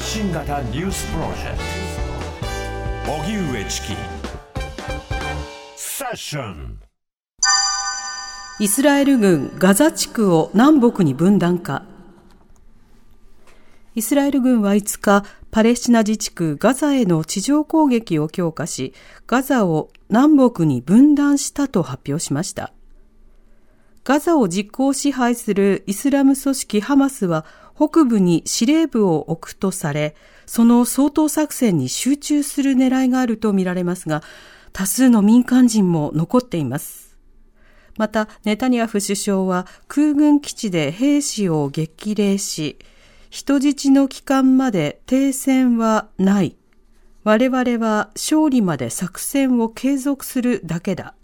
発信型ニュースプロジェクト。荻上チキ。セッション。イスラエル軍ガザ地区を南北に分断化。イスラエル軍は5日、パレスチナ自治区ガザへの地上攻撃を強化し、ガザを南北に分断したと発表しました。ガザを実効支配するイスラム組織ハマスは北部に司令部を置くとされ、その掃討作戦に集中する狙いがあるとみられますが、多数の民間人も残っています。また、ネタニヤフ首相は空軍基地で兵士を激励し、人質の帰還まで停戦はない。我々は勝利まで作戦を継続するだけだ。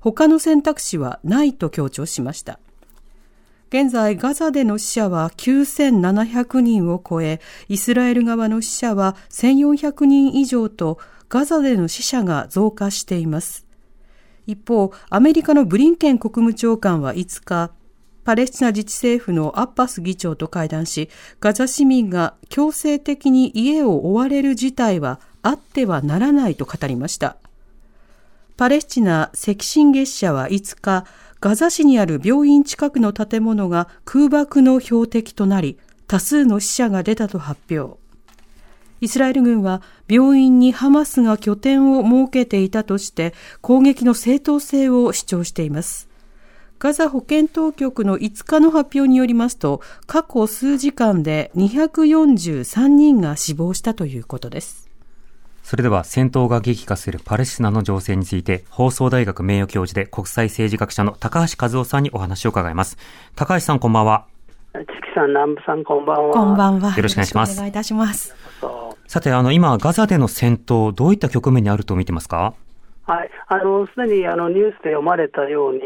他の選択肢はないと強調しました。現在、ガザでの死者は9700人を超え、イスラエル側の死者は1400人以上と、ガザでの死者が増加しています。一方、アメリカのブリンケン国務長官は5日、パレスチナ自治政府のアッバス議長と会談し、ガザ市民が強制的に家を追われる事態はあってはならないと語りました。パレスチナ赤新月社は5日、ガザ市にある病院近くの建物が空爆の標的となり、多数の死者が出たと発表。イスラエル軍は病院にハマスが拠点を設けていたとして攻撃の正当性を主張しています。ガザ保健当局の5日の発表によりますと、過去数時間で243人が死亡したということです。それでは戦闘が激化するパレスチナの情勢について、放送大学名誉教授で国際政治学者の高橋和夫さんにお話を伺います。高橋さんこんばんは。月さん、南部さん、こんばんは。こんばんは。よろしくお願いします。お願いいたします。さて、あの、今、ガザでの戦闘、どういった局面にあると見てますか？はい、あのすでにあのニュースで読まれたように、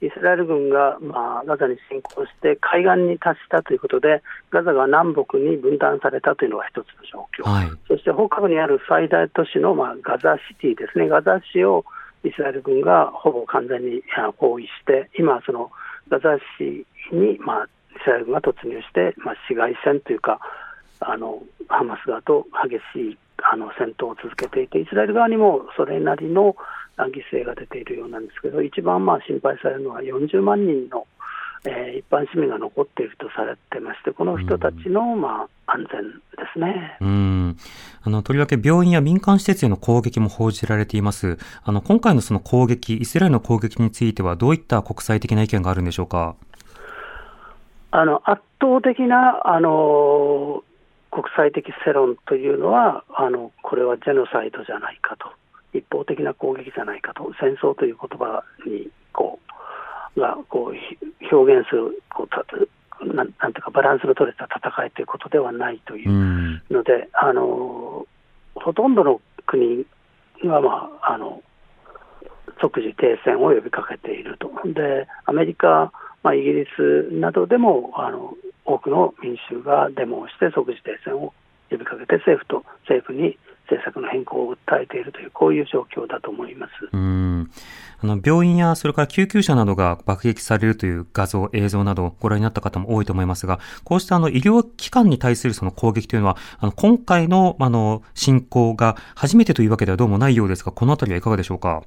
イスラエル軍が、まあ、ガザに侵攻して海岸に達したということで、ガザが南北に分断されたというのが一つの状況、はい、そして北部にある最大都市の、まあ、ガザシティですね、ガザ市をイスラエル軍がほぼ完全に包囲して、今、そのガザ市に、まあ、イスラエル軍が突入して、まあ、市街戦というか、あのハマス側と激しいあの戦闘を続けていて、イスラエル側にもそれなりの犠牲が出ているようなんですけど、一番まあ心配されるのは40万人の、えー、一般市民が残っているとされてまして、この人たちの、まあ、安全ですね。うんあのとりわけ病院や民間施設への攻撃も報じられています。あの今回のその攻撃、イスラエルの攻撃については、どういった国際的な意見があるんでしょうか？あの圧倒的なあの国際的世論というのはあの、これはジェノサイドじゃないかと、一方的な攻撃じゃないかと、戦争という言葉にこうがこう表現するこうなんなんていうか、バランスの取れた戦いということではないというので、あのほとんどの国が、まあ、あの即時停戦を呼びかけていると。でアメリカまあ、イギリスなどでもあの多くの民衆がデモをして即時停戦を呼びかけて政府と政府に政策の変更を訴えているというこういう状況だと思いますうんあの病院やそれから救急車などが爆撃されるという画像、映像などをご覧になった方も多いと思いますが、こうしたあの医療機関に対するその攻撃というのは、あの今回のあの侵攻が初めてというわけではどうもないようですが、このあたりはいかがでしょうか？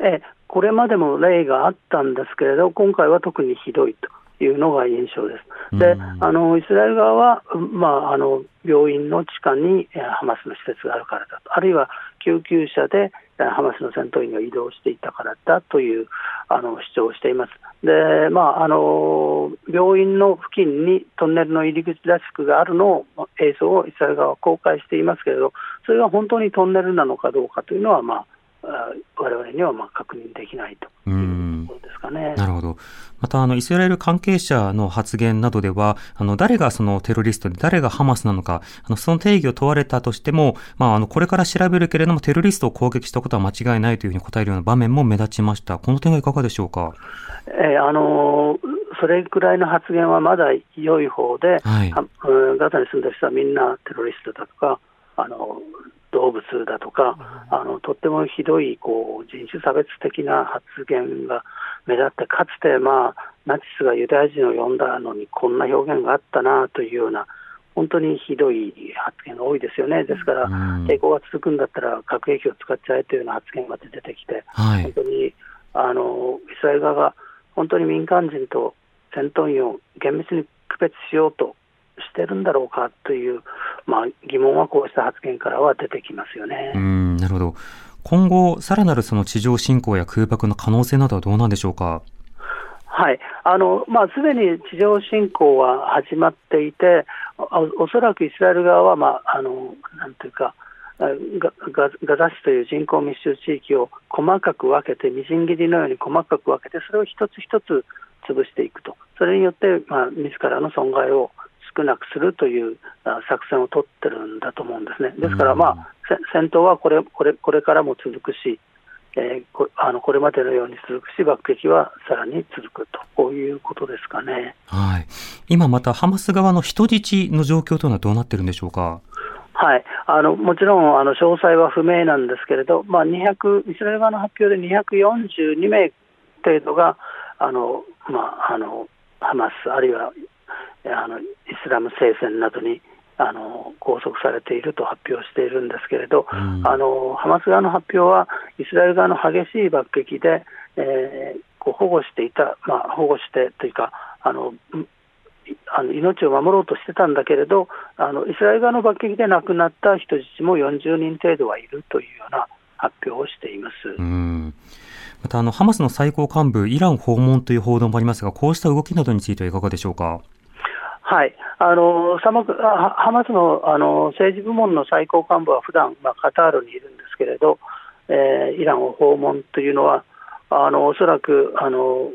えこれまでも例があったんですけれど、今回は特にひどいと。いうのが印象です。で、あのイスラエル側は、まあ、あの病院の地下にハマスの施設があるからだと、あるいは救急車でハマスの戦闘員が移動していたからだというあの主張をしています。で、まあ、あの病院の付近にトンネルの入り口らしくがあるのを映像をイスラエル側は公開していますけれど、それが本当にトンネルなのかどうかというのは、まあ、我々にはまあ確認できないというですかね。なるほど。また、あの、イスラエル関係者の発言などでは、あの、誰がそのテロリストで、誰がハマスなのか、あの、その定義を問われたとしても、まあ、あの、これから調べるけれども、テロリストを攻撃したことは間違いないというふうに答えるような場面も目立ちました。この点はいかがでしょうか？えー、あのー、それくらいの発言はまだ良い方で、はい、ガザに住んでる人はみんなテロリストだとか、あの動物だとか、あのとってもひどいこう人種差別的な発言が目立って、かつて、まあ、ナチスがユダヤ人を呼んだのにこんな表現があったなというような本当にひどい発言が多いですよね、ですから、抵抗が続くんだったら核兵器を使っちゃえというような発言まで出てきて、はい、本当にあのイスラエル側が本当に民間人と戦闘員を厳密に区別しようとしてるんだろうかという、まあ、疑問はこうした発言からは出てきますよね。うんなるほど今後、さらなるその地上侵攻や空爆の可能性などはどうなんでしょうか？はいあのまあ、すでに地上侵攻は始まっていて、おそらくイスラエル側は、まあ、あのなんていうかガガザ市という人口密集地域を細かく分けて、みじん切りのように細かく分けて、それを一つ一つ潰していくと、それによって、まあ、自らの損害を少なくするという作戦を取ってるんだと思うんですね。ですから、まあ、戦闘はこれこれこれからも続くし、えー、こあのこれまでのように続くし、爆撃はさらに続くと、こういうことですかね、はい、今またハマス側の人質の状況というのはどうなってるんでしょうか？はい、あのもちろんあの詳細は不明なんですけれど、まあ、200イスラエル側の発表で242名程度があの、まあ、あのハマス、あるいはあのイスラム聖戦などにあの拘束されていると発表しているんですけれど、うん、あのハマス側の発表は、イスラエル側の激しい爆撃で、えー、こう保護していた、まあ、保護してというか、あのあの命を守ろうとしてたんだけれどあの、イスラエル側の爆撃で亡くなった人質も40人程度はいるというような発表をしています。うんまたあのハマスの最高幹部、イラン訪問という報道もありますが、こうした動きなどについてはいかがでしょうか？はい、あのハマスのあの政治部門の最高幹部は普段、まあ、カタールにいるんですけれど、えー、イランを訪問というのは、あのおそらくあの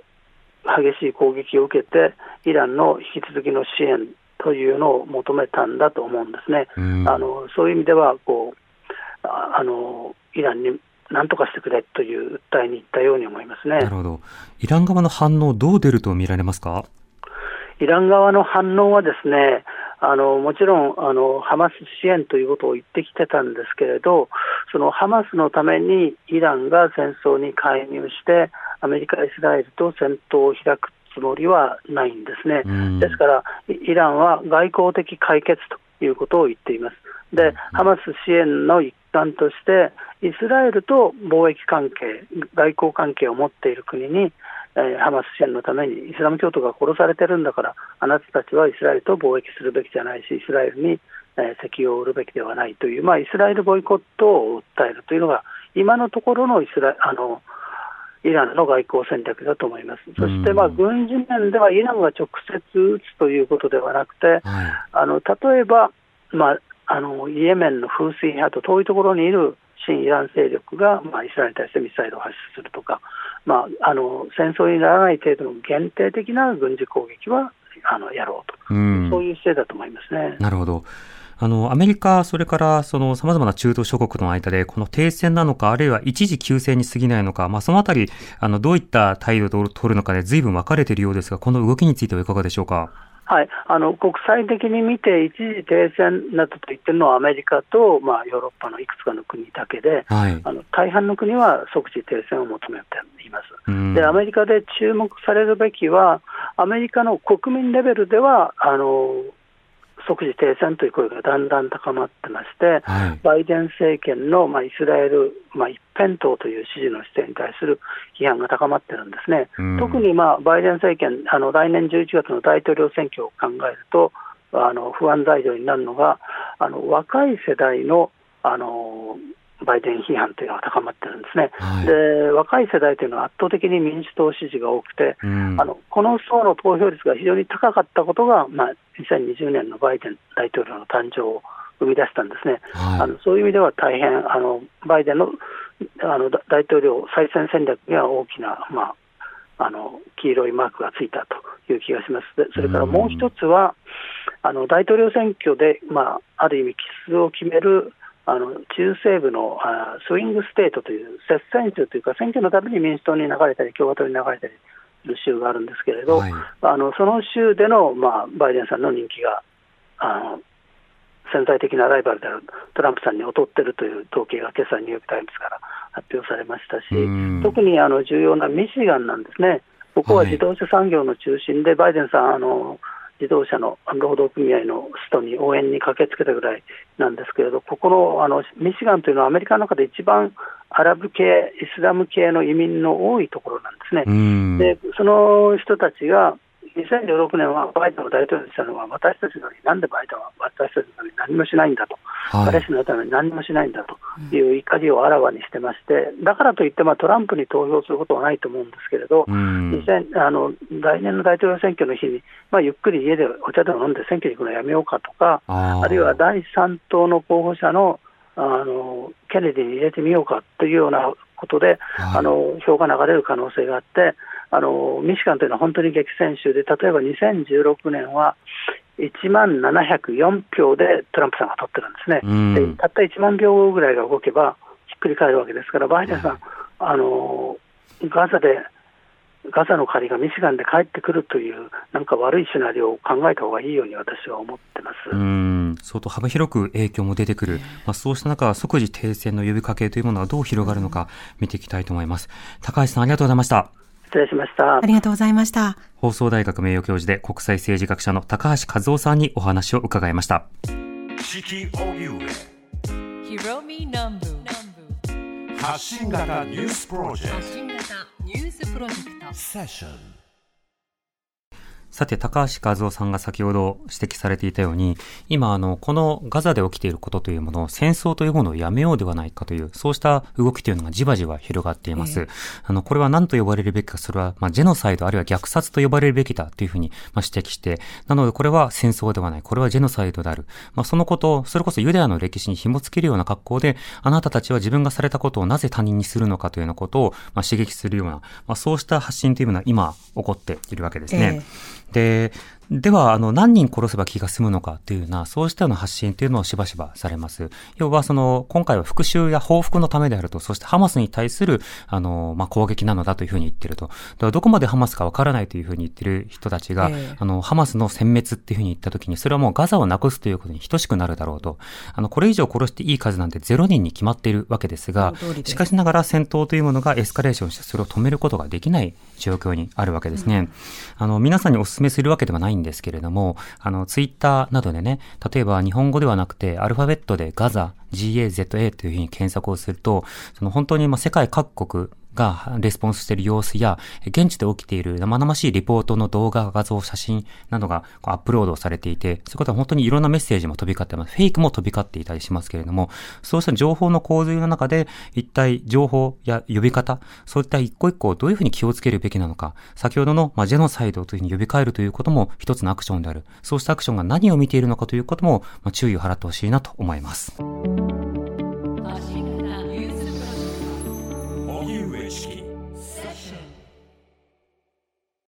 激しい攻撃を受けて、イランの引き続きの支援というのを求めたんだと思うんですね。あのそういう意味ではこうあのイランに何とかしてくれという訴えに行ったように思いますね。なるほど。イラン側の反応、どう出ると見られますか？イラン側の反応はですね、あのもちろんあのハマス支援ということを言ってきてたんですけれど、そのハマスのためにイランが戦争に介入して、アメリカ、イスラエルと戦闘を開くつもりはないんですね。ですから、イランは外交的解決ということを言っています。で、ハマス支援の一環として、イスラエルと貿易関係、外交関係を持っている国に、えハマス支援のためにイスラム教徒が殺されてるんだから、あなたたちはイスラエルと貿易するべきじゃないし、イスラエルに、え石油を売るべきではないという、まあ、イスラエルボイコットを訴えるというのが、今のところのイスラあのイランの外交戦略だと思います。そして、まあ、軍事面ではイランが直接撃つということではなくて、はい、あの例えば、まあ、あのイエメンの風水派と遠いところにいる親イラン勢力が、まあ、イスラエルに対してミサイルを発射するとか、まあ、あの戦争にならない程度の限定的な軍事攻撃はあのやろうと、うん、そういう姿勢だと思いますね。なるほどあの、アメリカ、それからその様々な中東諸国の間で、この停戦なのか、あるいは一時休戦に過ぎないのか、まあ、そのあたり、あの、どういった態度を取るのかで随分分かれているようですが、この動きについてはいかがでしょうか？はい、あの国際的に見て、一時停戦などと言ってるのはアメリカと、まあ、ヨーロッパのいくつかの国だけで、はい、あの大半の国は即時停戦を求めています。で、アメリカで注目されるべきは、アメリカの国民レベルでは、あの即時停戦という声がだんだん高まってまして、はい、バイデン政権の、まあ、イスラエル、まあ、一辺倒という支持の姿勢に対する批判が高まってるんですね。特に、まあ、バイデン政権あの、来年11月の大統領選挙を考えると、あの不安材料になるのが、あの若い世代のあのバイデン批判というのが高まってるんですね、はい、で若い世代というのは圧倒的に民主党支持が多くて、うん、あのこの層の投票率が非常に高かったことが、まあ、2020年のバイデン大統領の誕生を生み出したんですね、はい、あのそういう意味では大変、あのバイデンのあの大統領再選戦略には大きな、まあ、あの黄色いマークがついたという気がします。でそれからもう一つは、あの大統領選挙で、まあ、ある意味、帰趨を決めるあの中西部のあ swing state という接戦州というか、選挙のたびに民主党に流れたり、共和党に流れたりする州があるんですけれど、はい、あのその州での、まあ、バイデンさんの人気があの潜在的なライバルであるトランプさんに劣っているという統計が今朝、ニューヨーク・タイムズから発表されましたし、特にあの重要なミシガンなんですね、ここは自動車産業の中心で、バイデンさん、あの自動車の労働組合のストに応援に駆けつけたぐらいなんですけれど、ここのあのミシガンというのはアメリカの中で一番アラブ系、イスラム系の移民の多いところなんですね。でその人たちが2016年はバイデンを大統領にしたのは、私たちのに、なんでバイデンは私たちのに何もしないんだと、はい、パレスチナのために何もしないんだという怒りをあらわにしてまして、だからといって、まあ、トランプに投票することはないと思うんですけれど、2000あの来年の大統領選挙の日に、まあ、ゆっくり家でお茶でも飲んで選挙に行くのやめようかとか、あるいは第3党の候補者のあのケネディに入れてみようかというようなことで、はい、あの票が流れる可能性があって、あのミシガンというのは本当に激戦州で、例えば2016年は1万704票でトランプさんが取ってるんですね、でたった1万票ぐらいが動けばひっくり返るわけですから、バイデンさん、あのガザでガザの借りがミシガンで帰ってくるという、なんか悪いシナリオを考えた方がいいように私は思ってます。うん。相当幅広く影響も出てくる、まあ、そうした中、即時停戦の呼びかけというものはどう広がるのか見ていきたいと思います。高橋さん、ありがとうございました。失礼しました。ありがとうございました。放送大学名誉教授で国際政治学者の高橋和夫さんにお話を伺いました。発信型ニュースプロジェクト。発信型ニュースプロジェクト。セッション。さて、高橋和夫さんが先ほど指摘されていたように、今、あの、このガザで起きていることというものを、戦争というものをやめようではないかという、そうした動きというのがじわじわ広がっています。えー、あの、これは何と呼ばれるべきか、それは、まあ、ジェノサイドあるいは虐殺と呼ばれるべきだというふうに、まあ、指摘して、なので、これは戦争ではない、これはジェノサイドである。まあ、そのことを、それこそユダヤの歴史に紐付けるような格好で、あなたたちは自分がされたことをなぜ他人にするのかというようなことを、まあ、刺激するような、まあ、そうした発信というのは今、起こっているわけですね。えーで、では、あの、何人殺せば気が済むのかというような、そうしたような発信というのをしばしばされます。要は、その、今回は復讐や報復のためであると、そしてハマスに対する、あの、まあ、攻撃なのだというふうに言ってると。だからどこまでハマスかわからないというふうに言ってる人たちが、えー、あの、ハマスの殲滅っていうふうに言ったときに、それはもうガザをなくすということに等しくなるだろうと。あの、これ以上殺していい数なんて0人に決まっているわけですが、しかしながら戦闘というものがエスカレーションして、それを止めることができない状況にあるわけですね。うん、あの、皆さんにお勧めするわけではないんですけれども、あの、ツイッターなどでね、例えば日本語ではなくて、アルファベットでガザ、GAZA というふうに検索をすると、その本当にま世界各国がレスポンスしている様子や、現地で起きている生々しいリポートの動画、画像、写真などがアップロードされていて、そういうことは本当にいろんなメッセージも飛び交ってます。フェイクも飛び交っていたりしますけれども、そうした情報の洪水の中で、一体情報や呼び方、そういった一個一個をどういうふうに気をつけるべきなのか、先ほどの、まあ、ジェノサイドというふうに呼びかえるということも一つのアクションである。そうしたアクションが何を見ているのかということも、まあ、注意を払ってほしいなと思います。